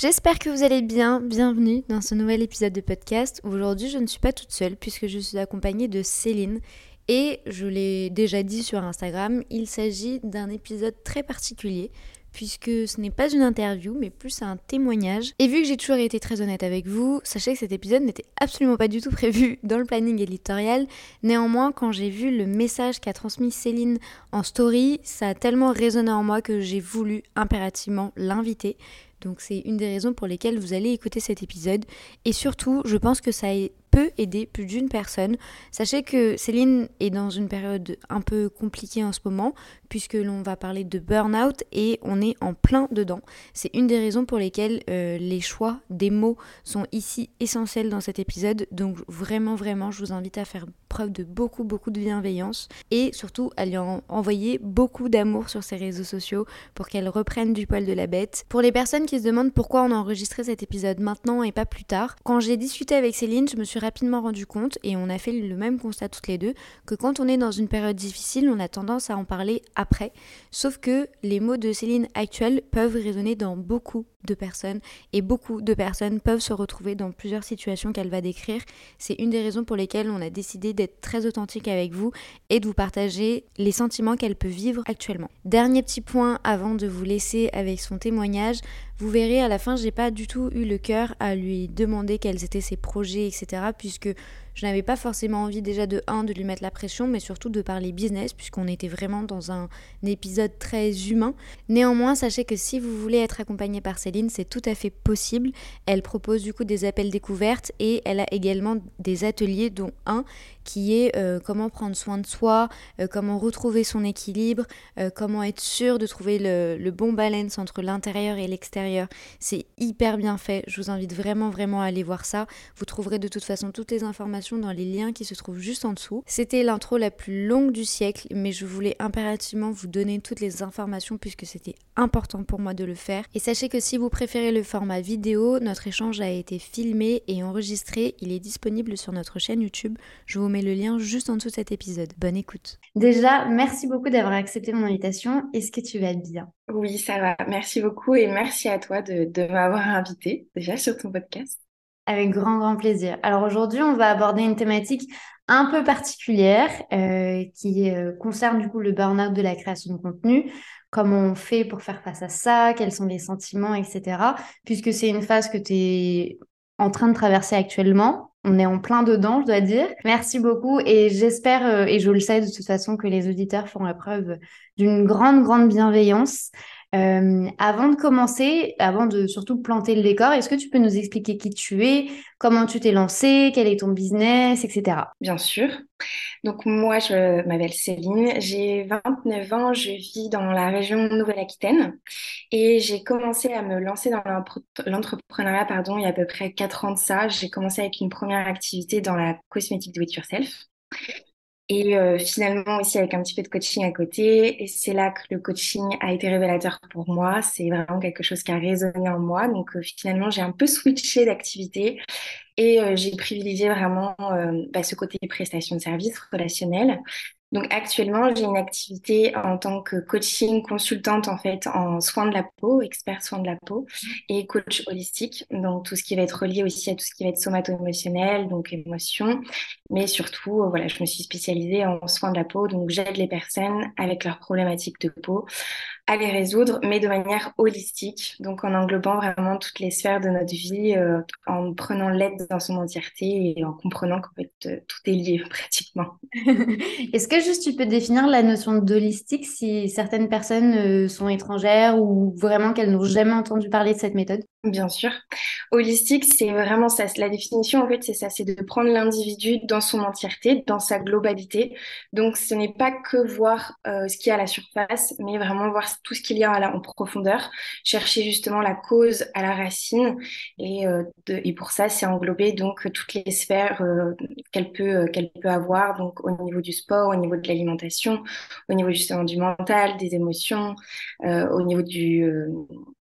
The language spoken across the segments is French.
J'espère que vous allez bien. Bienvenue dans ce nouvel épisode de podcast. Aujourd'hui, je ne suis pas toute seule puisque je suis accompagnée de Céline. Et je l'ai déjà dit sur Instagram, il s'agit d'un épisode très particulier puisque ce n'est pas une interview, mais plus un témoignage. Et vu que j'ai toujours été très honnête avec vous, sachez que cet épisode n'était absolument pas du tout prévu dans le planning éditorial. Néanmoins, quand j'ai vu le message qu'a transmis Céline en story, ça a tellement résonné en moi que j'ai voulu impérativement l'inviter. Donc c'est une des raisons pour lesquelles vous allez écouter cet épisode. Et surtout, je pense que ça peut aider plus d'une personne. Sachez que Céline est dans une période un peu compliquée en ce moment, puisque l'on va parler de burn-out et on est en plein dedans. C'est une des raisons pour lesquelles euh, les choix des mots sont ici essentiels dans cet épisode. Donc vraiment, vraiment, je vous invite à faire preuve de beaucoup, beaucoup de bienveillance et surtout à lui envoyer beaucoup d'amour sur ses réseaux sociaux pour qu'elle reprenne du poil de la bête. Pour les personnes qui se demandent pourquoi on a enregistré cet épisode maintenant et pas plus tard, quand j'ai discuté avec Céline, je me suis rapidement rendu compte, et on a fait le même constat toutes les deux, que quand on est dans une période difficile, on a tendance à en parler après. Sauf que les mots de Céline actuels peuvent résonner dans beaucoup de personnes et beaucoup de personnes peuvent se retrouver dans plusieurs situations qu'elle va décrire. C'est une des raisons pour lesquelles on a décidé d'être très authentique avec vous et de vous partager les sentiments qu'elle peut vivre actuellement. Dernier petit point avant de vous laisser avec son témoignage, vous verrez à la fin, j'ai pas du tout eu le cœur à lui demander quels étaient ses projets, etc. puisque je n'avais pas forcément envie déjà de 1 de lui mettre la pression, mais surtout de parler business, puisqu'on était vraiment dans un, épisode très humain. Néanmoins, sachez que si vous voulez être accompagné par Céline, c'est tout à fait possible. Elle propose du coup des appels découvertes et elle a également des ateliers, dont un qui est euh, comment prendre soin de soi, euh, comment retrouver son équilibre, euh, comment être sûr de trouver le, le bon balance entre l'intérieur et l'extérieur. C'est hyper bien fait. Je vous invite vraiment, vraiment à aller voir ça. Vous trouverez de toute façon toutes les informations dans les liens qui se trouvent juste en dessous. C'était l'intro la plus longue du siècle, mais je voulais impérativement vous donner toutes les informations puisque c'était important pour moi de le faire. Et sachez que si vous préférez le format vidéo, notre échange a été filmé et enregistré. Il est disponible sur notre chaîne YouTube. Je vous mets le lien juste en dessous de cet épisode. Bonne écoute. Déjà, merci beaucoup d'avoir accepté mon invitation. Est-ce que tu vas bien? Oui, ça va. Merci beaucoup et merci à toi de, de m'avoir invité déjà sur ton podcast. Avec grand, grand plaisir. Alors aujourd'hui, on va aborder une thématique un peu particulière euh, qui euh, concerne du coup le burn-out de la création de contenu, comment on fait pour faire face à ça, quels sont les sentiments, etc. Puisque c'est une phase que tu es en train de traverser actuellement. On est en plein dedans, je dois dire. Merci beaucoup et j'espère, euh, et je le sais de toute façon, que les auditeurs font la preuve d'une grande, grande bienveillance. Euh, avant de commencer, avant de surtout planter le décor, est-ce que tu peux nous expliquer qui tu es, comment tu t'es lancé, quel est ton business, etc. Bien sûr. Donc moi, je m'appelle Céline, j'ai 29 ans, je vis dans la région Nouvelle-Aquitaine et j'ai commencé à me lancer dans l'entrepreneuriat pardon, il y a à peu près 4 ans de ça. J'ai commencé avec une première activité dans la cosmétique do it yourself. Et euh, finalement aussi avec un petit peu de coaching à côté. Et c'est là que le coaching a été révélateur pour moi. C'est vraiment quelque chose qui a résonné en moi. Donc euh, finalement, j'ai un peu switché d'activité et euh, j'ai privilégié vraiment bah, ce côté prestation de service relationnel. Donc actuellement, j'ai une activité en tant que coaching consultante en fait en soins de la peau, expert soins de la peau et coach holistique. Donc tout ce qui va être relié aussi à tout ce qui va être somato-émotionnel, donc émotion, mais surtout euh, voilà, je me suis spécialisée en soins de la peau, donc j'aide les personnes avec leurs problématiques de peau à les résoudre, mais de manière holistique, donc en englobant vraiment toutes les sphères de notre vie, euh, en prenant l'aide dans son entièreté et en comprenant qu'en fait euh, tout est lié pratiquement. Est-ce que juste tu peux définir la notion d'holistique si certaines personnes euh, sont étrangères ou vraiment qu'elles n'ont jamais entendu parler de cette méthode? Bien sûr. Holistique, c'est vraiment ça. La définition, en fait, c'est ça, c'est de prendre l'individu dans son entièreté, dans sa globalité. Donc, ce n'est pas que voir euh, ce qu'il y a à la surface, mais vraiment voir tout ce qu'il y a en profondeur, chercher justement la cause à la racine. Et, euh, et pour ça, c'est englober donc toutes les sphères euh, qu'elle peut, qu'elle peut avoir, donc au niveau du sport, au niveau de l'alimentation, au niveau justement du mental, des émotions, au niveau du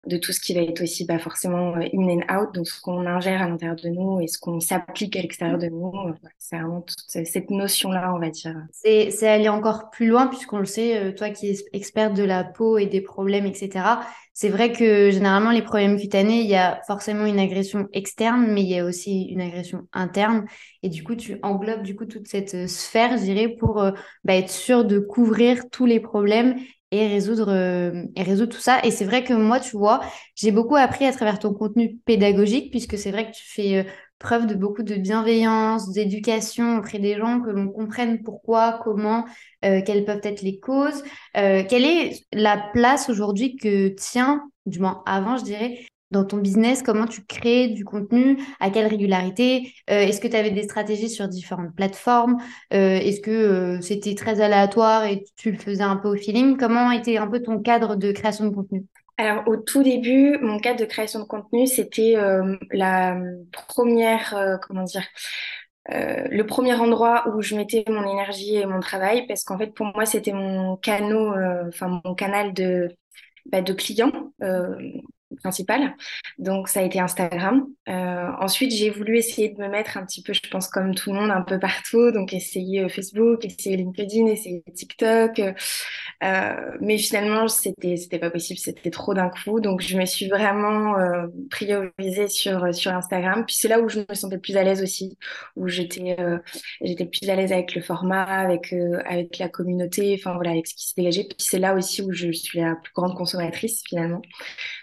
de tout ce qui va être aussi bah, forcément in and out, donc ce qu'on ingère à l'intérieur de nous et ce qu'on s'applique à l'extérieur de nous. C'est vraiment cette notion-là, on va dire. C'est aller encore plus loin, puisqu'on le sait, toi qui es experte de la peau et des problèmes, etc., c'est vrai que généralement, les problèmes cutanés, il y a forcément une agression externe, mais il y a aussi une agression interne. Et du coup, tu englobes du coup toute cette euh, sphère, je dirais, pour euh, bah, être sûr de couvrir tous les problèmes et résoudre, euh, et résoudre tout ça. Et c'est vrai que moi, tu vois, j'ai beaucoup appris à travers ton contenu pédagogique, puisque c'est vrai que tu fais preuve de beaucoup de bienveillance, d'éducation auprès des gens, que l'on comprenne pourquoi, comment, euh, quelles peuvent être les causes. Euh, quelle est la place aujourd'hui que tient, du moins avant, je dirais, dans ton business, comment tu crées du contenu, à quelle régularité, euh, est-ce que tu avais des stratégies sur différentes plateformes, est-ce que c'était très aléatoire et tu le faisais un peu au feeling, comment était un peu ton cadre de création de contenu? Alors, au tout début, mon cadre de création de contenu, c'était euh, la première, euh, comment euh, le premier endroit où je mettais mon énergie et mon travail, parce qu'en fait, pour moi, c'était mon canal, de, bah, de clients principal. Donc, ça a été Instagram. Euh, ensuite, j'ai voulu essayer de me mettre un petit peu, je pense, comme tout le monde, un peu partout. Donc, essayer euh, Facebook, essayer LinkedIn, essayer TikTok. Euh, mais finalement, c'était, c'était pas possible. C'était trop d'un coup. Donc, je me suis vraiment euh, priorisée sur, sur Instagram. Puis, c'est là où je me sentais plus à l'aise aussi, où j'étais, j'étais plus à l'aise avec le format, avec, avec la communauté, enfin, voilà, avec ce qui s'est dégagé. Puis, c'est là aussi où je suis la plus grande consommatrice, finalement.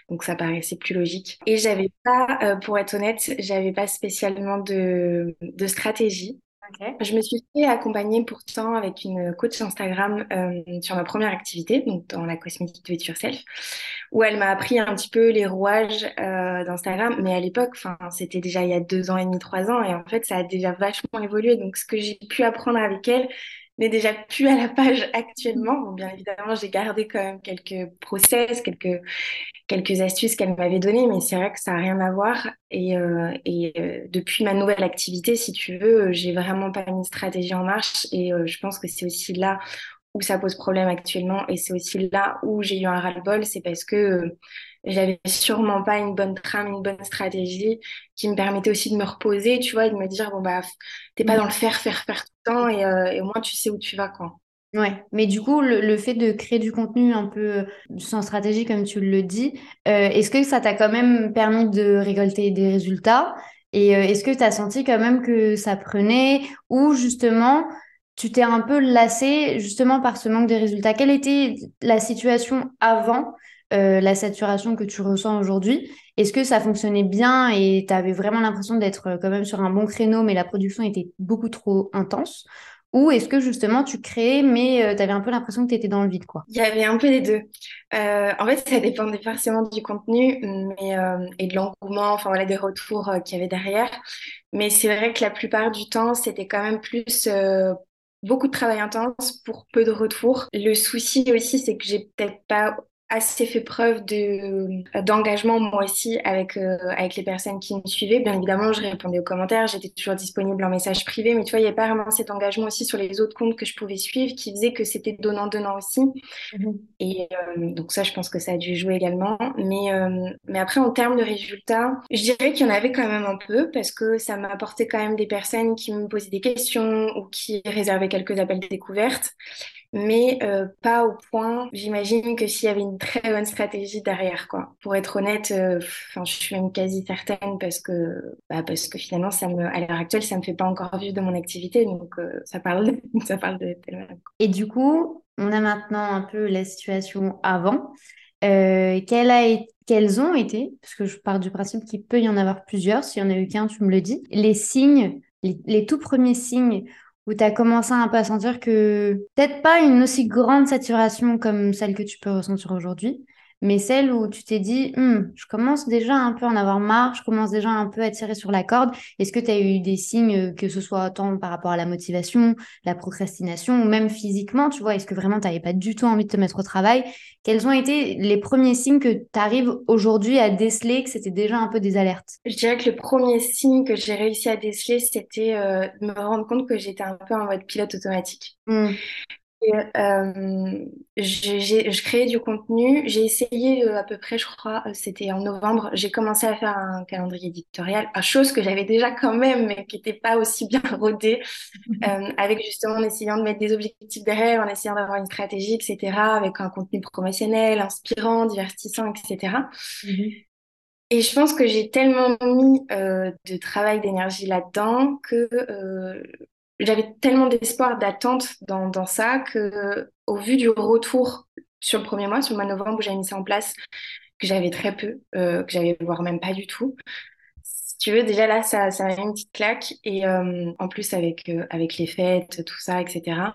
Donc ça paraissait plus logique. Et j'avais pas, euh, pour être honnête, j'avais pas spécialement de, de stratégie. Je me suis fait accompagner pourtant avec une coach Instagram euh, sur ma première activité, donc dans la cosmétique do it yourself, où elle m'a appris un petit peu les rouages euh, d'Instagram. Mais à l'époque, c'était déjà il y a deux ans et demi, trois ans, et en fait, ça a déjà vachement évolué. Donc, ce que j'ai pu apprendre avec elle, n'est déjà plus à la page actuellement. Bon, bien évidemment, j'ai gardé quand même quelques process, quelques, quelques astuces qu'elle m'avait données, mais c'est vrai que ça n'a rien à voir. Et, euh, et euh, depuis ma nouvelle activité, si tu veux, j'ai vraiment pas mis de stratégie en marche. Et euh, je pense que c'est aussi là où ça pose problème actuellement. Et c'est aussi là où j'ai eu un ras-le-bol, c'est parce que j'avais sûrement pas une bonne trame, une bonne stratégie qui me permettait aussi de me reposer, tu vois, et de me dire, bon, bah, t'es pas dans le faire, faire, faire tout le temps et, euh, et au moins tu sais où tu vas, quoi. Ouais, mais du coup, le, fait de créer du contenu un peu euh, sans stratégie, comme tu le dis, euh, est-ce que ça t'a quand même permis de récolter des résultats? Et est-ce que tu as senti quand même que ça prenait ou justement tu t'es un peu lassé justement par ce manque de résultats? Quelle était la situation avant euh, la saturation que tu ressens aujourd'hui. Est-ce que ça fonctionnait bien et tu avais vraiment l'impression d'être euh, quand même sur un bon créneau, mais la production était beaucoup trop intense? Ou est-ce que justement tu créais, mais euh, tu avais un peu l'impression que tu étais dans le vide, quoi? Il y avait un peu les deux. en fait, ça dépendait forcément du contenu mais, et de l'engouement, enfin voilà, des retours qu'il y avait derrière. Mais c'est vrai que la plupart du temps, c'était quand même plus beaucoup de travail intense pour peu de retours. Le souci aussi, c'est que j'ai peut-être pas assez fait preuve de euh, d'engagement moi aussi avec euh, avec les personnes qui me suivaient. Bien évidemment, je répondais aux commentaires, j'étais toujours disponible en message privé, mais tu vois, il n'y avait pas vraiment cet engagement aussi sur les autres comptes que je pouvais suivre qui faisait que c'était donnant donnant aussi. Mhm. Et euh, donc ça, je pense que ça a dû jouer également. Mais mais après, en termes de résultats, je dirais qu'il y en avait quand même un peu parce que ça m'a apporté quand même des personnes qui me posaient des questions ou qui réservaient quelques appels de découverte mais euh, pas au point. J'imagine que s'il y avait une très bonne stratégie derrière, quoi. Pour être honnête, euh, je suis même quasi certaine parce que, bah, parce que finalement, ça me, à l'heure actuelle, ça me fait pas encore vivre de mon activité, donc euh, ça parle, de, ça parle de Et du coup, on a maintenant un peu la situation avant. quelle a été, quels ont été, parce que je pars du principe qu'il peut y en avoir plusieurs, s'il y en a eu qu'un, tu me le dis, les signes, les, les tout premiers signes où tu as commencé un peu à sentir que peut-être pas une aussi grande saturation comme celle que tu peux ressentir aujourd'hui, mais celle où tu t'es dit, hum, je commence déjà un peu à en avoir marre, je commence déjà un peu à tirer sur la corde. Est-ce que tu as eu des signes, que ce soit tant par rapport à la motivation, la procrastination, ou même physiquement, tu vois, est-ce que vraiment tu n'avais pas du tout envie de te mettre au travail? Quels ont été les premiers signes que tu arrives aujourd'hui à déceler, que c'était déjà un peu des alertes? Je dirais que le premier signe que j'ai réussi à déceler, c'était euh, de me rendre compte que j'étais un peu en mode pilote automatique. Mmh. Euh, je créais du contenu. J'ai essayé euh, à peu près, je crois, euh, c'était en novembre, j'ai commencé à faire un calendrier éditorial, chose que j'avais déjà quand même, mais qui n'était pas aussi bien rodé, avec justement en essayant de mettre des objectifs derrière, en essayant d'avoir une stratégie, etc., avec un contenu promotionnel, inspirant, divertissant, etc. Mm-hmm. Et je pense que j'ai tellement mis de travail, d'énergie là-dedans que j'avais tellement d'espoir, d'attente dans, ça que, au vu du retour sur le premier mois, sur le mois novembre où j'avais mis ça en place, que j'avais très peu, euh, que j'avais voire même pas du tout. Si tu veux, déjà là, ça, ça m'a mis une petite claque. Et euh, en plus, avec, euh, avec les fêtes, tout ça, etc.,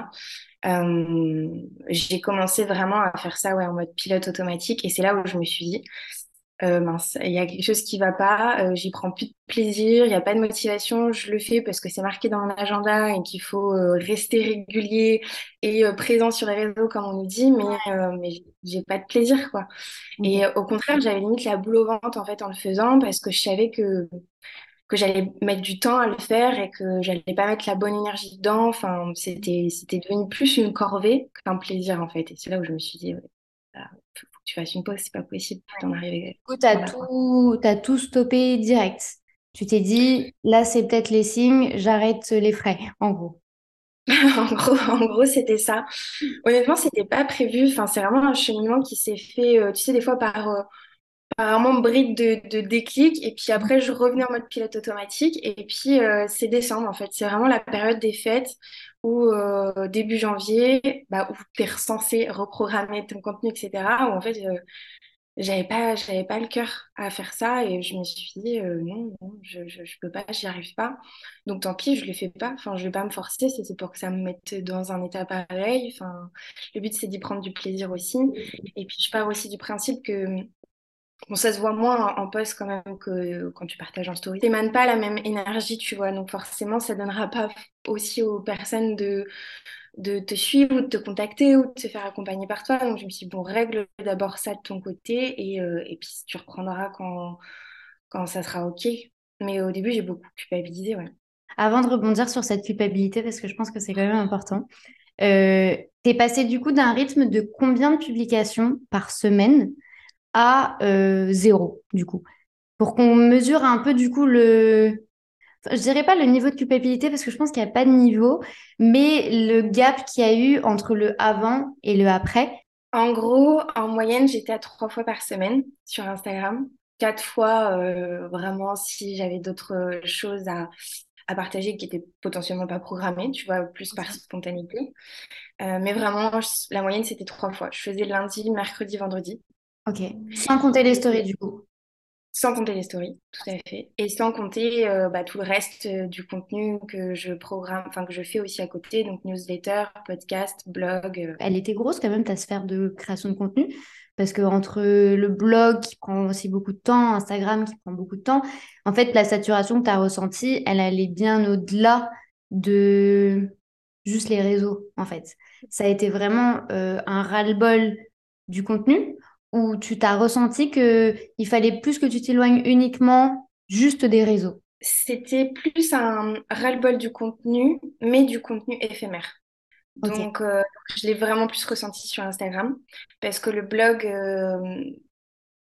j'ai commencé vraiment à faire ça ouais, en mode pilote automatique. Et c'est là où je me suis dit, euh, mince, il y a quelque chose qui va pas, euh, j'y prends plus de plaisir, il n'y a pas de motivation, je le fais parce que c'est marqué dans mon agenda et qu'il faut euh, rester régulier et présent sur les réseaux comme on nous dit, mais, mais j'ai pas de plaisir quoi. Et au contraire, j'avais limite la boule au ventre en fait en le faisant parce que je savais que que j'allais mettre du temps à le faire et que j'allais pas mettre la bonne énergie dedans. Enfin, c'était c'était devenu plus une corvée qu'un plaisir en fait. Et c'est là où je me suis dit, tu fasses une pause, c'est pas possible d'en arriver. Du coup, tu as, tout, as tout stoppé direct. Tu t'es dit, là, c'est peut-être les signes, j'arrête les frais, en gros. en gros, en gros c'était ça. Honnêtement, c'était pas prévu. Enfin, c'est vraiment un cheminement qui s'est fait, euh, tu sais, des fois par, euh, par un moment bride de, de, déclic. Et puis après, je revenais en mode pilote automatique. Et puis, euh, c'est décembre, en fait. C'est vraiment la période des fêtes ou euh, début janvier, bah, où tu es censé reprogrammer ton contenu, etc. Où en fait, euh, j'avais pas, j'avais pas le cœur à faire ça et je me suis dit euh, non, je, je, peux pas, j'y arrive pas. Donc tant pis, je le fais pas. Enfin, je vais pas me forcer, c'est pour que ça me mette dans un état pareil. Enfin, le but c'est d'y prendre du plaisir aussi. Et puis je pars aussi du principe que Bon, ça se voit moins en poste quand même que quand tu partages en story. T'émanes pas la même énergie, tu vois, donc forcément, ça donnera pas aussi aux personnes de, de te suivre ou de te contacter ou de se faire accompagner par toi. Donc je me suis dit, bon, règle d'abord ça de ton côté et, euh, puis tu reprendras quand, quand ça sera OK. Mais au début, j'ai beaucoup culpabilisé, ouais. Avant de rebondir sur cette culpabilité, parce que je pense que c'est quand même important, euh, tu es passé du coup d'un rythme de combien de publications par semaine à euh, zéro, du coup. Pour qu'on mesure un peu, du coup, le... je dirais pas le niveau de culpabilité, parce que je pense qu'il n'y a pas de niveau, mais le gap qu'il y a eu entre le avant et le après. En gros, en moyenne, j'étais à trois fois par semaine sur Instagram. Quatre fois, euh, vraiment, si j'avais d'autres choses à, à partager qui étaient potentiellement pas programmées, tu vois, plus par spontanéité. Euh, mais vraiment, la moyenne, c'était trois fois. Je faisais lundi, mercredi, vendredi. Ok. Sans compter les stories, du coup. Sans compter les stories, tout à fait. Et sans compter euh, bah, tout le reste euh, du contenu que je programme, enfin que je fais aussi à côté, donc newsletter, podcast, blog. Euh. Elle était grosse quand même ta sphère de création de contenu, parce que entre le blog qui prend aussi beaucoup de temps, Instagram qui prend beaucoup de temps, en fait la saturation que tu as ressentie, elle allait bien au-delà de juste les réseaux, en fait. Ça a été vraiment un ras-le-bol du contenu ou tu t'as ressenti qu'il fallait plus que tu t'éloignes uniquement juste des réseaux? C'était plus un ras-le-bol du contenu, mais du contenu éphémère. Donc, euh, je l'ai vraiment plus ressenti sur Instagram parce que le blog, euh,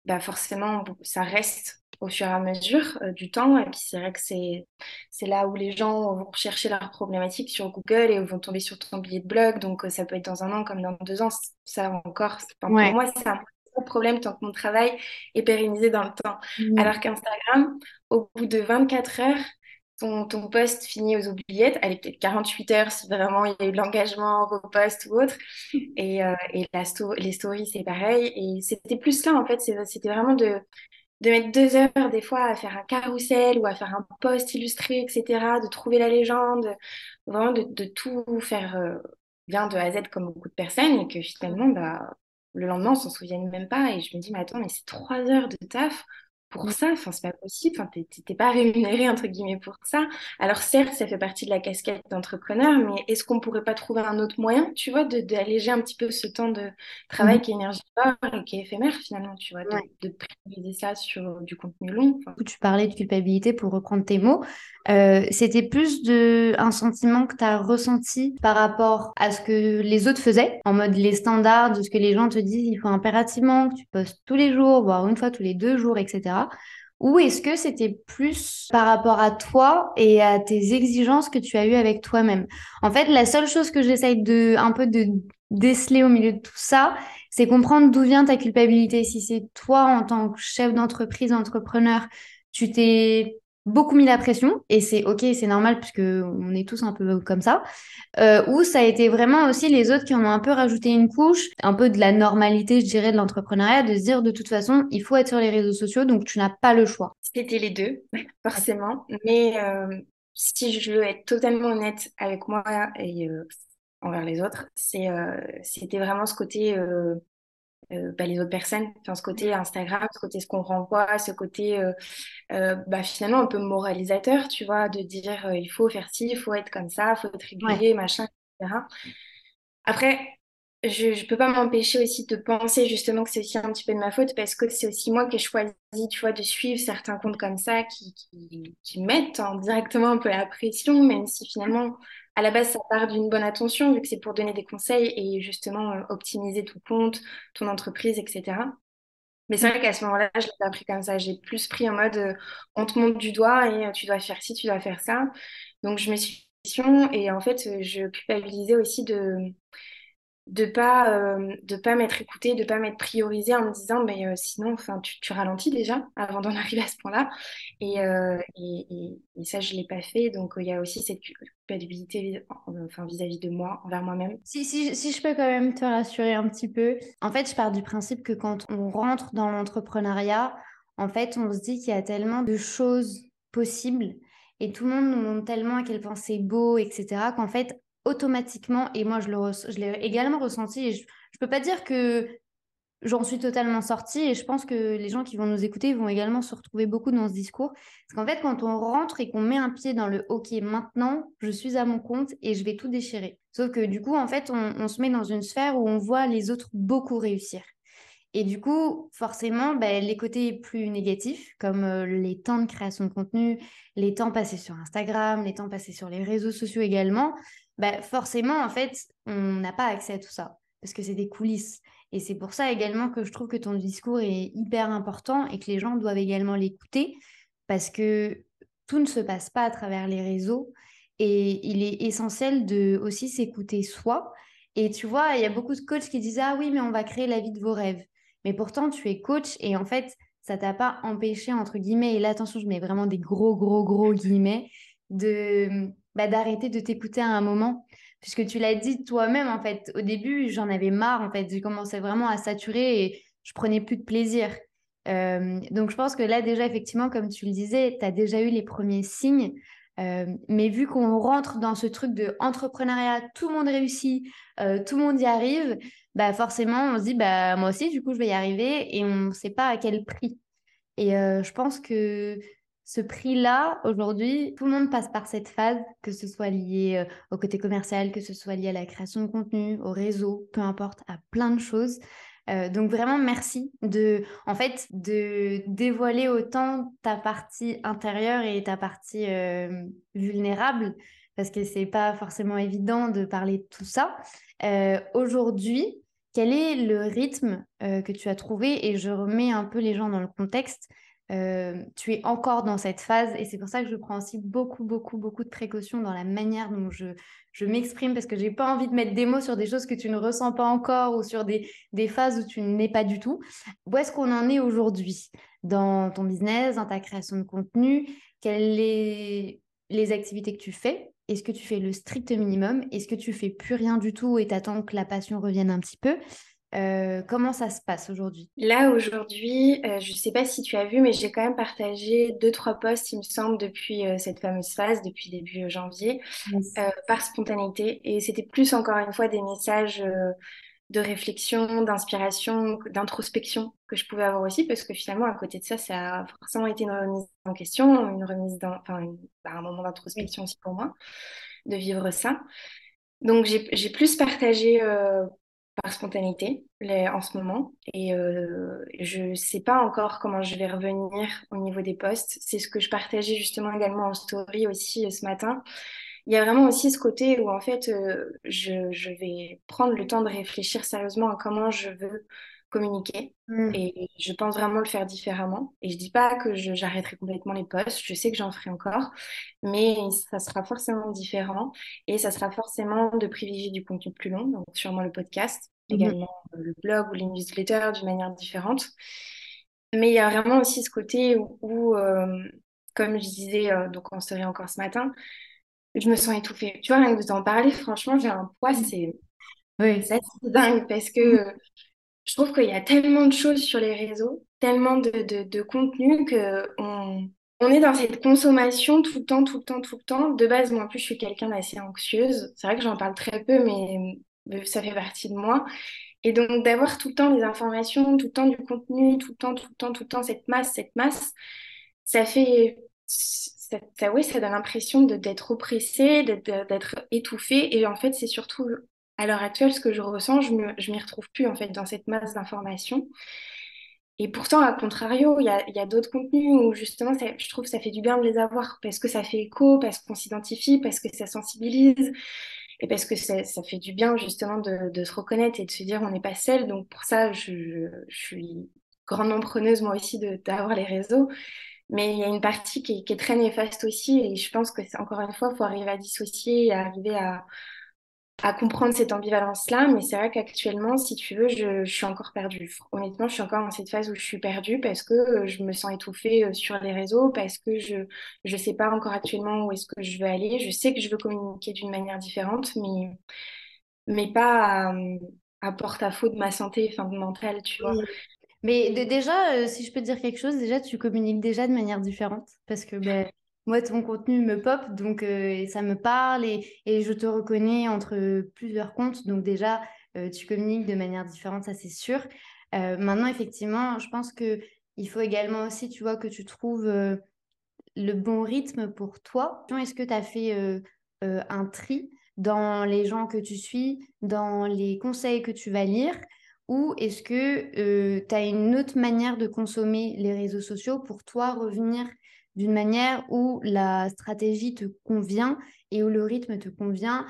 bah forcément, ça reste au fur et à mesure euh, du temps. Et puis, c'est vrai que c'est, c'est là où les gens vont chercher leurs problématiques sur Google et vont tomber sur ton billet de blog. Donc, ça peut être dans un an comme dans deux ans. Ça encore, pour moi, de problème tant que mon travail est pérennisé dans le temps. Mmh. Alors qu'Instagram, au bout de 24 heures, ton, ton post finit aux oubliettes, allez peut-être 48 heures si vraiment il y a eu de l'engagement, repost ou autre. Et, euh, et la les stories, c'est pareil. Et c'était plus ça, en fait, c'était vraiment de, de mettre deux heures des fois à faire un carrousel ou à faire un post illustré, etc., de trouver la légende, vraiment de, de tout faire euh, bien de A à Z comme beaucoup de personnes et que finalement, bah, le lendemain, on s'en souvient même pas. Et je me dis, mais attends, mais c'est trois heures de taf pour ça, enfin, c'est pas possible, enfin, t'es pas rémunéré, entre guillemets, pour ça. Alors, certes, ça fait partie de la casquette d'entrepreneur, mais est-ce qu'on pourrait pas trouver un autre moyen, tu vois, d'alléger un petit peu ce temps de travail mmh. qui est énergivore et qui est éphémère, finalement, tu vois, de, prioriser ça sur du contenu long. Tu parlais de culpabilité, pour reprendre tes mots. Euh, c'était plus de un sentiment que tu as ressenti par rapport à ce que les autres faisaient, en mode les standards de ce que les gens te disent, il faut impérativement que tu postes tous les jours, voire une fois tous les deux jours, etc. Ou est-ce que c'était plus par rapport à toi et à tes exigences que tu as eues avec toi-même? En fait, la seule chose que j'essaye de un peu de déceler au milieu de tout ça, c'est comprendre d'où vient ta culpabilité. Si c'est toi en tant que chef d'entreprise, entrepreneur, tu t'es beaucoup mis la pression et c'est ok, c'est normal puisque on est tous un peu comme ça. Euh, ou ça a été vraiment aussi les autres qui en ont un peu rajouté une couche, un peu de la normalité, je dirais, de l'entrepreneuriat, de se dire de toute façon, il faut être sur les réseaux sociaux, donc tu n'as pas le choix. C'était les deux, forcément. Mais euh, si je veux être totalement honnête avec moi et euh, envers les autres, c'est c'était vraiment ce côté euh, bah, les autres personnes. Enfin, ce côté Instagram, ce côté ce qu'on renvoie, ce côté euh, euh, bah, finalement un peu moralisateur, tu vois, de dire il faut faire ci, il faut être comme ça, il faut être régulier, machin, etc. Après, je ne peux pas m'empêcher aussi de penser justement que c'est aussi un petit peu de ma faute parce que c'est aussi moi qui ai choisi, tu vois, de suivre certains comptes comme ça qui, qui, qui mettent hein, directement un peu la pression, même si finalement à la base, ça part d'une bonne attention, vu que c'est pour donner des conseils et justement euh, optimiser ton compte, ton entreprise, etc. Mais c'est vrai qu'à ce moment-là, je l'ai pas pris comme ça. J'ai plus pris en mode, euh, on te montre du doigt et euh, tu dois faire ci, tu dois faire ça. Donc, je me suis et en fait, je culpabilisais aussi de, de pas euh, de pas m'être écouté de pas m'être priorisé en me disant mais euh, sinon enfin tu, ralentis déjà avant d'en arriver à ce point-là. Et, euh, et, et, ça je l'ai pas fait. Donc il y a aussi cette culpabilité enfin vis-à-vis de moi envers moi-même. Si, si, si je peux quand même te rassurer un petit peu. En fait je pars du principe que quand on rentre dans l'entrepreneuriat en fait on se dit qu'il y a tellement de choses possibles et tout le monde nous montre tellement à quel point c'est beau etc qu'en fait automatiquement, et moi je, l'ai également ressenti, et je ne peux pas dire que j'en suis totalement sortie, et je pense que les gens qui vont nous écouter vont également se retrouver beaucoup dans ce discours. Parce qu'en fait, quand on rentre et qu'on met un pied dans le OK, maintenant, je suis à mon compte et je vais tout déchirer. Sauf que du coup, en fait, on, se met dans une sphère où on voit les autres beaucoup réussir. Et du coup, forcément, ben, les côtés plus négatifs, comme euh, les temps de création de contenu, les temps passés sur Instagram, les temps passés sur les réseaux sociaux également, bah, forcément, en fait, on n'a pas accès à tout ça parce que c'est des coulisses. Et c'est pour ça également que je trouve que ton discours est hyper important et que les gens doivent également l'écouter parce que tout ne se passe pas à travers les réseaux et il est essentiel de aussi s'écouter soi. Et tu vois, il y a beaucoup de coachs qui disent Ah oui, mais on va créer la vie de vos rêves. Mais pourtant, tu es coach et en fait, ça t'a pas empêché, entre guillemets, et là, attention, je mets vraiment des gros, gros, gros guillemets, de bah, d'arrêter de t'écouter à un moment. Puisque tu l'as dit toi-même, en fait, au début, j'en avais marre, en fait, j'ai commencé vraiment à saturer et je prenais plus de plaisir. Euh, donc, je pense que là, déjà, effectivement, comme tu le disais, tu as déjà eu les premiers signes. Euh, mais vu qu'on rentre dans ce truc de entrepreneuriat, tout le monde réussit, euh, tout le monde y arrive, bah forcément, on se dit, bah, moi aussi, du coup, je vais y arriver et on ne sait pas à quel prix. Et je pense que ce prix-là, aujourd'hui, tout le monde passe par cette phase, que ce soit lié euh, au côté commercial, que ce soit lié à la création de contenu, au réseau, peu importe, à plein de choses. Euh, donc vraiment merci de, en fait, de dévoiler autant ta partie intérieure et ta partie euh, vulnérable, parce que c'est pas forcément évident de parler de tout ça. Aujourd'hui, quel est le rythme que tu as trouvé? Et je remets un peu les gens dans le contexte. Euh, tu es encore dans cette phase et c'est pour ça que je prends aussi beaucoup, beaucoup, beaucoup de précautions dans la manière dont je, je m'exprime parce que j'ai pas envie de mettre des mots sur des choses que tu ne ressens pas encore ou sur des, des phases où tu n'es pas du tout. Où est-ce qu'on en est aujourd'hui dans ton business, dans ta création de contenu? Quelles sont les activités que tu fais? Est-ce que tu fais le strict minimum? Est-ce que tu fais plus rien du tout et t'attends que la passion revienne un petit peu? Euh, comment ça se passe aujourd'hui? Là, aujourd'hui, euh, je ne sais pas si tu as vu, mais j'ai quand même partagé deux, trois posts, il me semble, depuis euh, cette fameuse phase, depuis début janvier, par spontanéité. Et c'était plus, encore une fois, des messages de réflexion, d'inspiration, d'introspection que je pouvais avoir aussi, parce que finalement, à côté de ça, ça a forcément été une remise en question, une remise, enfin, bah, un moment d'introspection aussi pour moi, de vivre ça. Donc, j'ai plus partagé par spontanéité en ce moment, et euh, je ne sais pas encore comment je vais revenir au niveau des posts. C'est ce que je partageais justement également en story aussi euh, ce matin il y a vraiment aussi ce côté où en fait euh, je, vais prendre le temps de réfléchir sérieusement à comment je veux communiquer mm. et je pense vraiment le faire différemment et je dis pas que j'arrêterai complètement les posts je sais que j'en ferai encore mais ça sera forcément différent et ça sera forcément de privilégier du contenu plus long donc sûrement le podcast mm-hmm. également euh, le blog ou les newsletters d'une manière différente mais il y a vraiment aussi ce côté où, euh, comme je disais donc on serait encore ce matin je me sens étouffée. Tu vois, rien que de t'en parler, franchement, j'ai un poids, c'est oui. dingue parce que je trouve qu'il y a tellement de choses sur les réseaux, tellement de, de, contenu qu'on on est dans cette consommation tout le temps, tout le temps, tout le temps. De base, moi, en plus, je suis quelqu'un d'assez anxieuse. C'est vrai que j'en parle très peu, mais ça fait partie de moi. Et donc, d'avoir tout le temps des informations, tout le temps du contenu, tout le temps, tout le temps, tout le temps, cette masse, cette masse, ça fait ça, oui, ça donne l'impression d'être oppressée, d'être étouffée. Et en fait, c'est surtout à l'heure actuelle ce que je ressens. Je ne m'y retrouve plus en fait dans cette masse d'informations. Et pourtant, à contrario, il y a, d'autres contenus où justement, je trouve que ça fait du bien de les avoir parce que ça fait écho, parce qu'on s'identifie, parce que ça sensibilise et parce que ça, fait du bien justement de, se reconnaître et de se dire on n'est pas seul. Donc pour ça, je, je, suis grandement preneuse moi aussi d'avoir les réseaux. Mais il y a une partie qui est, très néfaste aussi, et je pense que, encore une fois, il faut arriver à dissocier et arriver à, à comprendre cette ambivalence-là. Mais c'est vrai qu'actuellement, si tu veux, je, suis encore perdue. Honnêtement, je suis encore dans cette phase où je suis perdue parce que euh, je me sens étouffée euh, sur les réseaux, parce que je ne sais pas encore actuellement où est-ce que je veux aller. Je sais que je veux communiquer d'une manière différente, mais, mais pas à, porte-à-faux de ma santé mentale, tu vois. Mais déjà, euh, si je peux te dire quelque chose, déjà, tu communiques déjà de manière différente. Parce que ben, moi, ton contenu me pop, donc euh, ça me parle et, je te reconnais entre plusieurs comptes. Donc déjà, euh, tu communiques de manière différente, ça c'est sûr. maintenant, effectivement, je pense que il faut également aussi, tu vois, que tu trouves le bon rythme pour toi. Est-ce que tu as fait un tri dans les gens que tu suis, dans les conseils que tu vas lire? Ou est-ce que tu as une autre manière de consommer les réseaux sociaux pour toi revenir d'une manière où la stratégie te convient et où le rythme te convient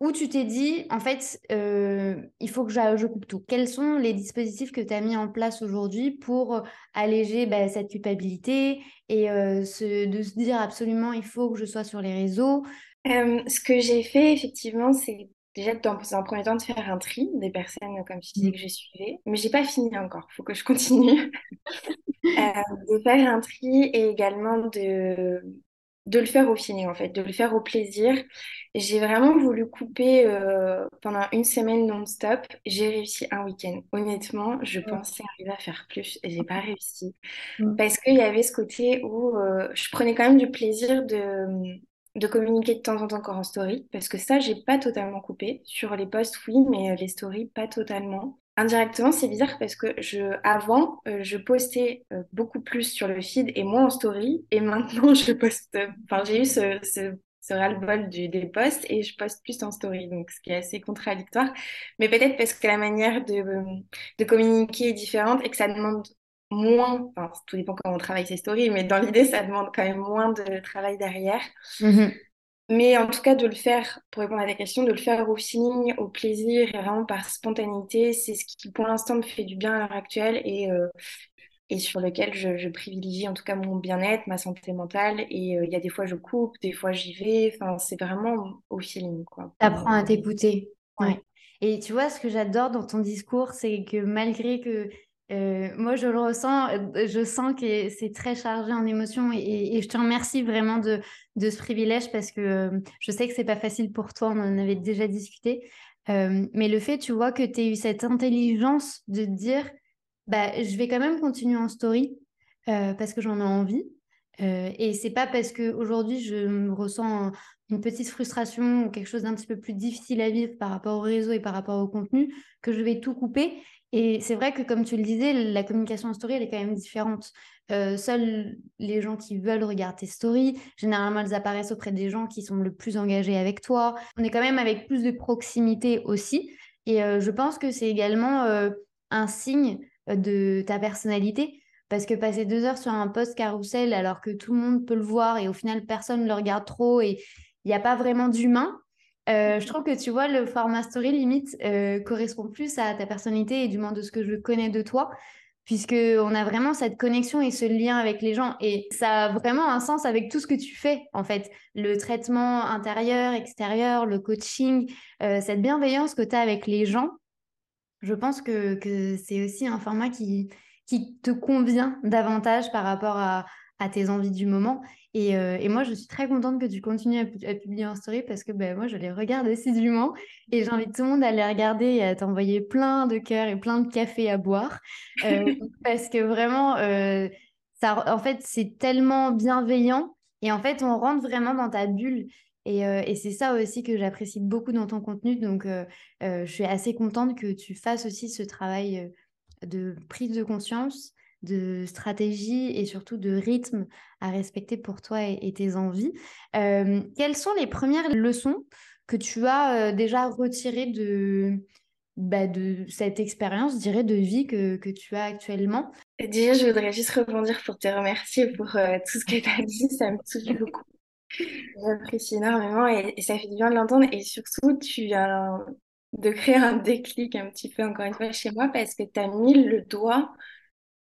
Ou tu t'es dit, en fait, il faut que je, coupe tout. Quels sont les dispositifs que tu as mis en place aujourd'hui pour alléger bah, cette culpabilité et de se dire absolument, il faut que je sois sur les réseaux? Ce que j'ai fait, effectivement, c'est déjà dans un premier temps de faire un tri des personnes comme tu disais mm. que je suivais. Mais j'ai pas fini encore. Il faut que je continue. Euh, de faire un tri et également de de le faire au feeling en fait de le faire au plaisir. J'ai vraiment voulu couper euh, pendant une semaine non-stop. J'ai réussi un week-end. Honnêtement je pensais arriver à faire plus et j'ai pas réussi. Parce qu'il y avait ce côté où euh, je prenais quand même du plaisir de de communiquer de temps en temps encore en story, parce que ça, j'ai pas totalement coupé. Sur les posts, oui, mais euh, les stories, pas totalement. Indirectement, c'est bizarre parce que je, avant, euh, je postais euh, beaucoup plus sur le feed et moins en story, et maintenant, je poste. Enfin, j'ai eu ce, ce, ce ras-le-bol des posts et je poste plus en story, donc ce qui est assez contradictoire. Mais peut-être parce que la manière de, de communiquer est différente et que ça demande moins, enfin, tout dépend comment on travaille ses stories, mais dans l'idée, ça demande quand même moins de travail derrière. Mm-hmm. Mais en tout cas, de le faire, pour répondre à ta question, de le faire au feeling, au plaisir et vraiment par spontanéité, c'est ce qui pour l'instant me fait du bien à l'heure actuelle et, euh, et sur lequel je, privilégie en tout cas mon bien-être, ma santé mentale. Et euh, il y a des fois je coupe, des fois j'y vais. Enfin, c'est vraiment au feeling. T'apprends à t'écouter. Ouais. Et tu vois, ce que j'adore dans ton discours, c'est que malgré que euh, moi, je le ressens, euh, je sens que c'est très chargé en émotions et, je te remercie vraiment de, ce privilège parce que euh, je sais que c'est pas facile pour toi, on en avait déjà discuté. mais le fait, tu vois, que tu aies eu cette intelligence de dire, bah, je vais quand même continuer en story parce que j'en ai envie. Et c'est pas parce qu'aujourd'hui je me ressens une petite frustration ou quelque chose d'un petit peu plus difficile à vivre par rapport au réseau et par rapport au contenu que je vais tout couper. Et c'est vrai que, comme tu le disais, la communication en story, elle est quand même différente. Euh, seuls les gens qui veulent regarder tes stories, généralement, elles apparaissent auprès des gens qui sont le plus engagés avec toi. On est quand même avec plus de proximité aussi. Et euh, je pense que c'est également euh, un signe de ta personnalité. Parce que passer deux heures sur un post carrousel alors que tout le monde peut le voir et au final personne ne le regarde trop et il n'y a pas vraiment d'humain, je trouve que tu vois, le format story limite correspond plus à ta personnalité et du moins de ce que je connais de toi puisqu'on a vraiment cette connexion et ce lien avec les gens. Et ça a vraiment un sens avec tout ce que tu fais, en fait. Le traitement intérieur, extérieur, le coaching, euh, cette bienveillance que tu as avec les gens, je pense que, que c'est aussi un format qui, qui te convient davantage par rapport à, à tes envies du moment. Et, euh, et, moi, je suis très contente que tu continues à, publier en story parce que ben, moi, je les regarde assidûment et j'invite tout le monde à les regarder et à t'envoyer plein de cœurs et plein de café à boire euh, parce que vraiment, euh, ça, en fait, c'est tellement bienveillant et en fait, on rentre vraiment dans ta bulle. Et, et c'est ça aussi que j'apprécie beaucoup dans ton contenu. Donc, je suis assez contente que tu fasses aussi ce travail de prise de conscience de stratégie et surtout de rythme à respecter pour toi et, tes envies. Euh, quelles sont les premières leçons que tu as euh, déjà retirées de, bah, de cette expérience, je dirais, de vie que, que, tu as actuellement? Déjà, je voudrais juste rebondir pour te remercier pour euh, tout ce que tu as dit, ça me touche beaucoup. J'apprécie énormément et, ça fait du bien de l'entendre et surtout, tu as de créer un déclic un petit peu encore une fois chez moi parce que tu as mis le doigt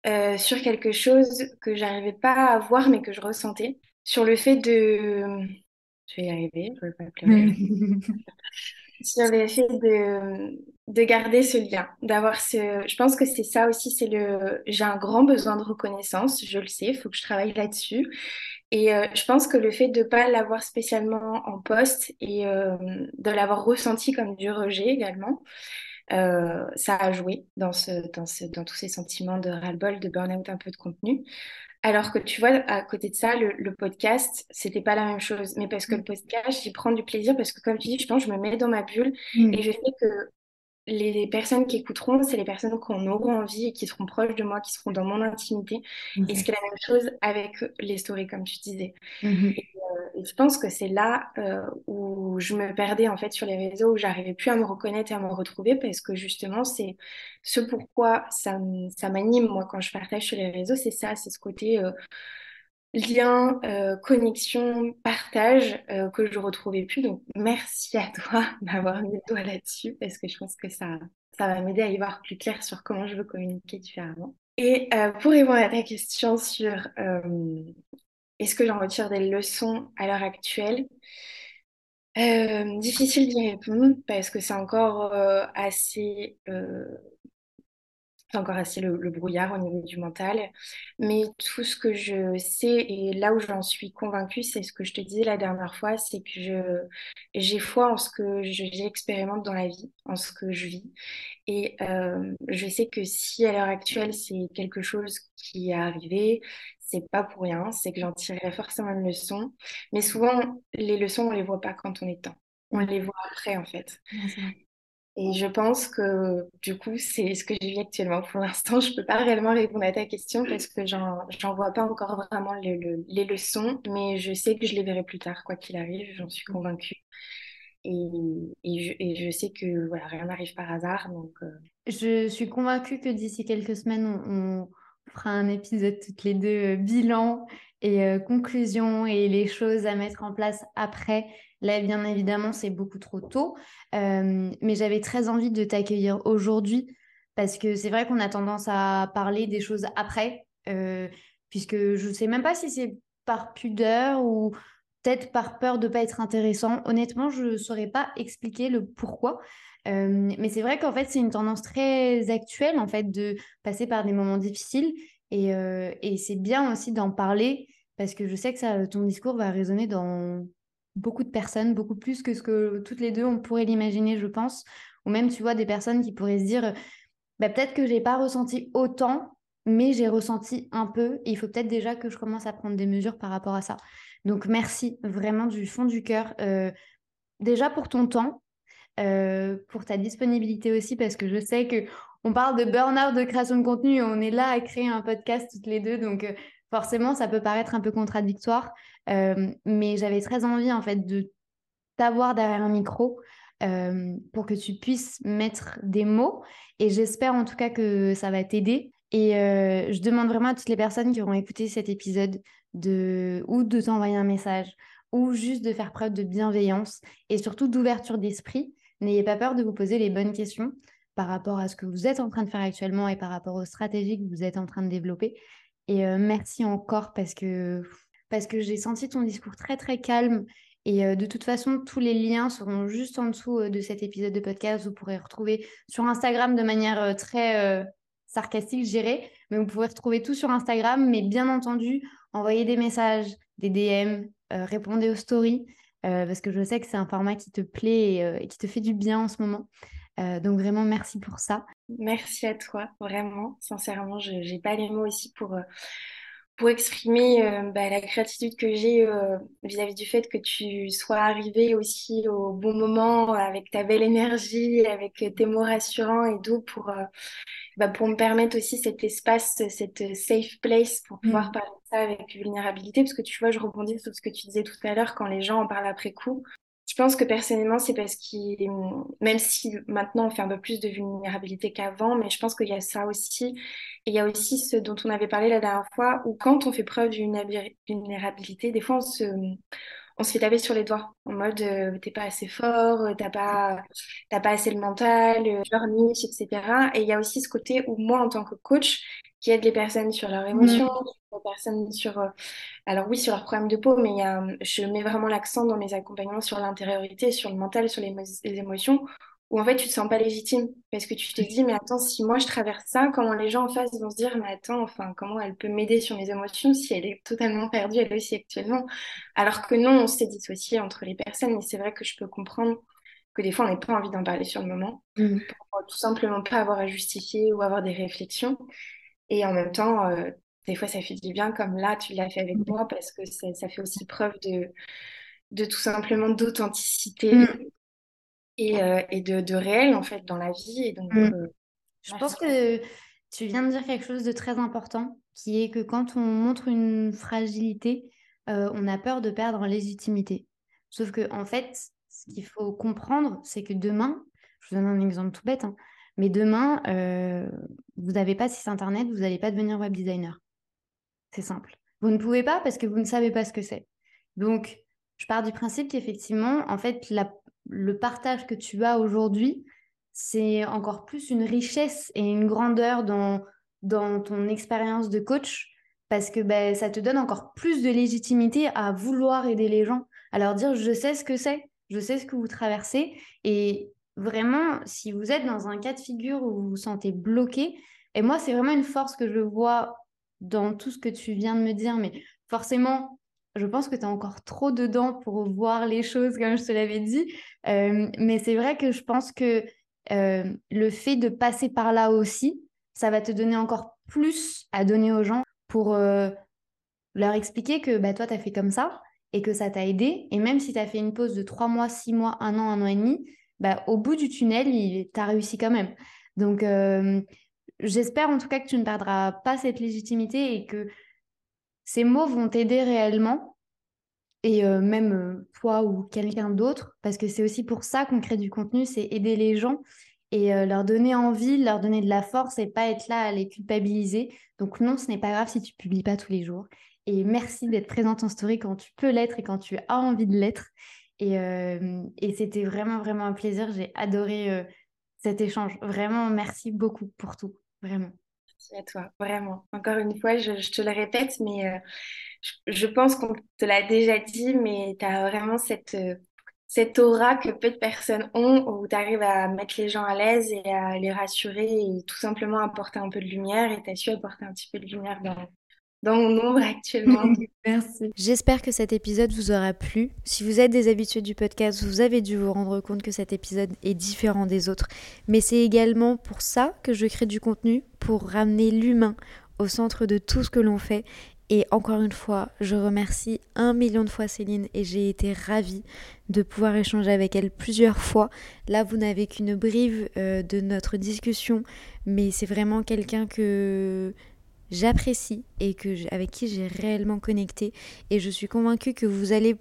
euh, sur quelque chose que j'arrivais pas à voir mais que je ressentais. Sur le fait de... Je vais y arriver, je vais pas pleurer. sur le fait de, de garder ce lien, d'avoir ce... Je pense que c'est ça aussi, c'est le... J'ai un grand besoin de reconnaissance, je le sais, il faut que je travaille là-dessus. Et euh, je pense que le fait de ne pas l'avoir spécialement en poste et euh, de l'avoir ressenti comme du rejet également, euh, ça a joué dans, ce, dans, ce, dans tous ces sentiments de ras-le-bol, de burn-out, un peu de contenu. Alors que tu vois, à côté de ça, le, le podcast, c'était pas la même chose. Mais parce que le mm. podcast, j'y prends du plaisir parce que, comme tu dis, je pense, je me mets dans ma bulle mm. et je sais que les personnes qui écouteront, c'est les personnes qui en auront envie et qui seront proches de moi, qui seront dans mon intimité. Et ce qui est la même chose avec les stories, comme tu disais. Mm-hmm. Euh, et, je pense que c'est là euh, où je me perdais en fait sur les réseaux, où j'arrivais plus à me reconnaître et à me retrouver, parce que justement, c'est ce pourquoi ça, ça m'anime, moi, quand je partage sur les réseaux, c'est ça, c'est ce côté... Euh, lien, euh, connexion, partage euh, que je retrouvais plus. Donc, merci à toi d'avoir mis le doigt là-dessus parce que je pense que ça, ça va m'aider à y voir plus clair sur comment je veux communiquer différemment. Et euh, pour répondre à ta question sur est-ce que j'en retire des leçons à l'heure actuelle, difficile d'y répondre parce que c'est encore assez encore assez le, brouillard au niveau du mental. Mais tout ce que je sais et là où j'en suis convaincue, c'est ce que je te disais la dernière fois, c'est que je, j'ai foi en ce que j'expérimente dans la vie, en ce que je vis. Et euh, je sais que si à l'heure actuelle, c'est quelque chose qui est arrivé, c'est pas pour rien, c'est que j'en tirerai forcément une leçon. Mais souvent, les leçons, on les voit pas quand on est temps. On les voit après, en fait. Et je pense que du coup, c'est ce que je vis actuellement. Pour l'instant, je ne peux pas réellement répondre à ta question parce que j'en vois pas encore vraiment les leçons, mais je sais que je les verrai plus tard, quoi qu'il arrive, j'en suis convaincue. Et, et, je, sais que voilà, rien n'arrive par hasard. Donc, euh. Je suis convaincue que d'ici quelques semaines, on, fera un épisode toutes les deux, euh, bilan et euh, conclusion et les choses à mettre en place après Là, bien évidemment, c'est beaucoup trop tôt, euh, mais j'avais très envie de t'accueillir aujourd'hui parce que c'est vrai qu'on a tendance à parler des choses après, euh, puisque je ne sais même pas si c'est par pudeur ou peut-être par peur de ne pas être intéressant. Honnêtement, je ne saurais pas expliquer le pourquoi. Euh, mais c'est vrai qu'en fait, c'est une tendance très actuelle, en fait, de passer par des moments difficiles. Et, et c'est bien aussi d'en parler parce que je sais que ça, ton discours va résonner dans beaucoup de personnes, beaucoup plus que ce que toutes les deux on pourrait l'imaginer, je pense. Ou même, tu vois, des personnes qui pourraient se dire, bah, peut-être que je n'ai pas ressenti autant mais j'ai ressenti un peu et il faut peut-être déjà que je commence à prendre des mesures par rapport à ça. Donc merci vraiment du fond du cœur. Euh, déjà pour ton temps, euh, pour ta disponibilité aussi, parce que je sais que on parle de burn-out de création de contenu on est là à créer un podcast toutes les deux. Donc euh, forcément, ça peut paraître un peu contradictoire. mais j'avais très envie en fait de t'avoir derrière un micro pour que tu puisses mettre des mots. Et j'espère en tout cas que ça va t'aider et euh, je demande vraiment à toutes les personnes qui auront écouté cet épisode de ou de t'envoyer un message ou juste de faire preuve de bienveillance et surtout d'ouverture d'esprit. N'ayez pas peur de vous poser les bonnes questions par rapport à ce que vous êtes en train de faire actuellement et par rapport aux stratégies que vous êtes en train de développer. Et merci encore parce que, parce que j'ai senti ton discours très très calme. Et de toute façon, tous les liens seront juste en dessous de cet épisode de podcast. Vous pourrez retrouver sur Instagram de manière très sarcastique, dirais. Mais vous pouvez retrouver tout sur Instagram. Mais bien entendu, envoyez des messages, des DM, répondez aux stories. Parce que je sais que c'est un format qui te plaît et, qui te fait du bien en ce moment. donc vraiment, merci pour ça. Merci à toi, vraiment, sincèrement. Je n'ai pas les mots aussi pour, pour exprimer bah, la gratitude que j'ai vis-à-vis du fait que tu sois arrivé aussi au bon moment avec ta belle énergie, avec tes mots rassurants et doux pour bah, pour me permettre aussi cet espace, cette safe place pour pouvoir mm. parler de ça avec vulnérabilité. Parce que tu vois, je rebondis sur ce que tu disais tout à l'heure quand les gens en parlent après coup. Je pense que personnellement, c'est parce qu'il, même si maintenant on fait un peu plus de vulnérabilité qu'avant, mais je pense qu'il y a ça aussi. Et il y a aussi ce dont on avait parlé la dernière fois, où quand on fait preuve d'une vulnérabilité, des fois on se, on se fait taper sur les doigts en mode euh, t'es pas assez fort, euh, t'as pas, t'as pas assez le mental, euh, leur niche, etc. Et il y a aussi ce côté où moi, en tant que coach, qui aide les personnes sur leurs émotions, mm. les personnes sur, alors oui, sur leurs problèmes de peau, mais il y a, je mets vraiment l'accent dans mes accompagnements sur l'intériorité, sur le mental, sur les, les émotions, où en fait tu te sens pas légitime parce que tu te dis mais attends si moi je traverse ça comment les gens en face vont se dire mais attends enfin comment elle peut m'aider sur mes émotions si elle est totalement perdue elle aussi actuellement? Alors que non on s'est dissocié entre les personnes mais c'est vrai que je peux comprendre que des fois on n'a pas envie d'en parler sur le moment mmh. pour tout simplement pas avoir à justifier ou avoir des réflexions et en même temps euh, des fois ça fait du bien comme là tu l'as fait avec mmh. moi parce que ça, fait aussi preuve de de tout simplement d'authenticité mmh et, euh, et de, de, réel en fait dans la vie. Et donc, mm. euh, je pense que tu viens de dire quelque chose de très important, qui est que quand on montre une fragilité, euh, on a peur de perdre en légitimité. Sauf que en fait, ce qu'il faut comprendre, c'est que demain, je vous donne un exemple tout bête, hein, mais demain, vous n'avez pas site internet, vous n'allez pas devenir web designer. C'est simple. Vous ne pouvez pas parce que vous ne savez pas ce que c'est. Donc, je pars du principe qu'effectivement, en fait, le partage que tu as aujourd'hui, c'est encore plus une richesse et une grandeur dans, dans ton expérience de coach parce que ben, ça te donne encore plus de légitimité à vouloir aider les gens, à leur dire je sais ce que c'est, je sais ce que vous traversez et vraiment si vous êtes dans un cas de figure où vous vous sentez bloqué, et moi c'est vraiment une force que je vois dans tout ce que tu viens de me dire, mais forcément je pense que tu es encore trop dedans pour voir les choses comme je te l'avais dit. Euh, mais c'est vrai que je pense que euh, le fait de passer par là aussi, ça va te donner encore plus à donner aux gens pour euh, leur expliquer que bah, toi, tu as fait comme ça et que ça t'a aidé. Et même si tu as fait une pause de trois mois, six mois, un an, un an et demi, bah, au bout du tunnel, tu as réussi quand même. Donc, j'espère en tout cas que tu ne perdras pas cette légitimité et que ces mots vont t'aider réellement et euh, même euh, toi ou quelqu'un d'autre, parce que c'est aussi pour ça qu'on crée du contenu, c'est aider les gens et euh, leur donner envie, leur donner de la force et pas être là à les culpabiliser. Donc non, ce n'est pas grave si tu publies pas tous les jours. Et merci d'être présente en story quand tu peux l'être et quand tu as envie de l'être. Et, et c'était vraiment, vraiment un plaisir. J'ai adoré cet échange. Vraiment, merci beaucoup pour tout. Vraiment. Merci à toi, vraiment. Encore une fois, je, te le répète, mais euh, je, pense qu'on te l'a déjà dit, mais tu as vraiment cette, euh, cette aura que peu de personnes ont, où tu arrives à mettre les gens à l'aise et à les rassurer et tout simplement apporter un peu de lumière. Et tu as su apporter un petit peu de lumière dans, dans mon ombre actuellement. Merci. J'espère que cet épisode vous aura plu. Si vous êtes des habitués du podcast, vous avez dû vous rendre compte que cet épisode est différent des autres. Mais c'est également pour ça que je crée du contenu, pour ramener l'humain au centre de tout ce que l'on fait. Et encore une fois, je remercie un million de fois Céline et j'ai été ravie de pouvoir échanger avec elle plusieurs fois. Là, vous n'avez qu'une brive euh, de notre discussion, mais c'est vraiment quelqu'un que j'apprécie et que avec qui j'ai réellement connecté. Et je suis convaincue que vous allez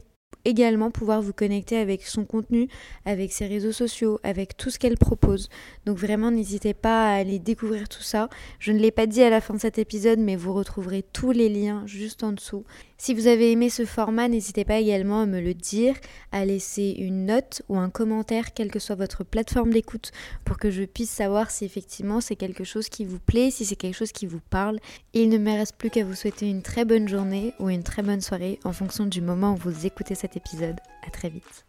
également pouvoir vous connecter avec son contenu, avec ses réseaux sociaux, avec tout ce qu'elle propose. Donc vraiment, n'hésitez pas à aller découvrir tout ça. Je ne l'ai pas dit à la fin de cet épisode, mais vous retrouverez tous les liens juste en dessous. Si vous avez aimé ce format, n'hésitez pas également à me le dire, à laisser une note ou un commentaire, quelle que soit votre plateforme d'écoute, pour que je puisse savoir si effectivement c'est quelque chose qui vous plaît, si c'est quelque chose qui vous parle. il ne me reste plus qu'à vous souhaiter une très bonne journée ou une très bonne soirée en fonction du moment où vous écoutez cet épisode. À très vite.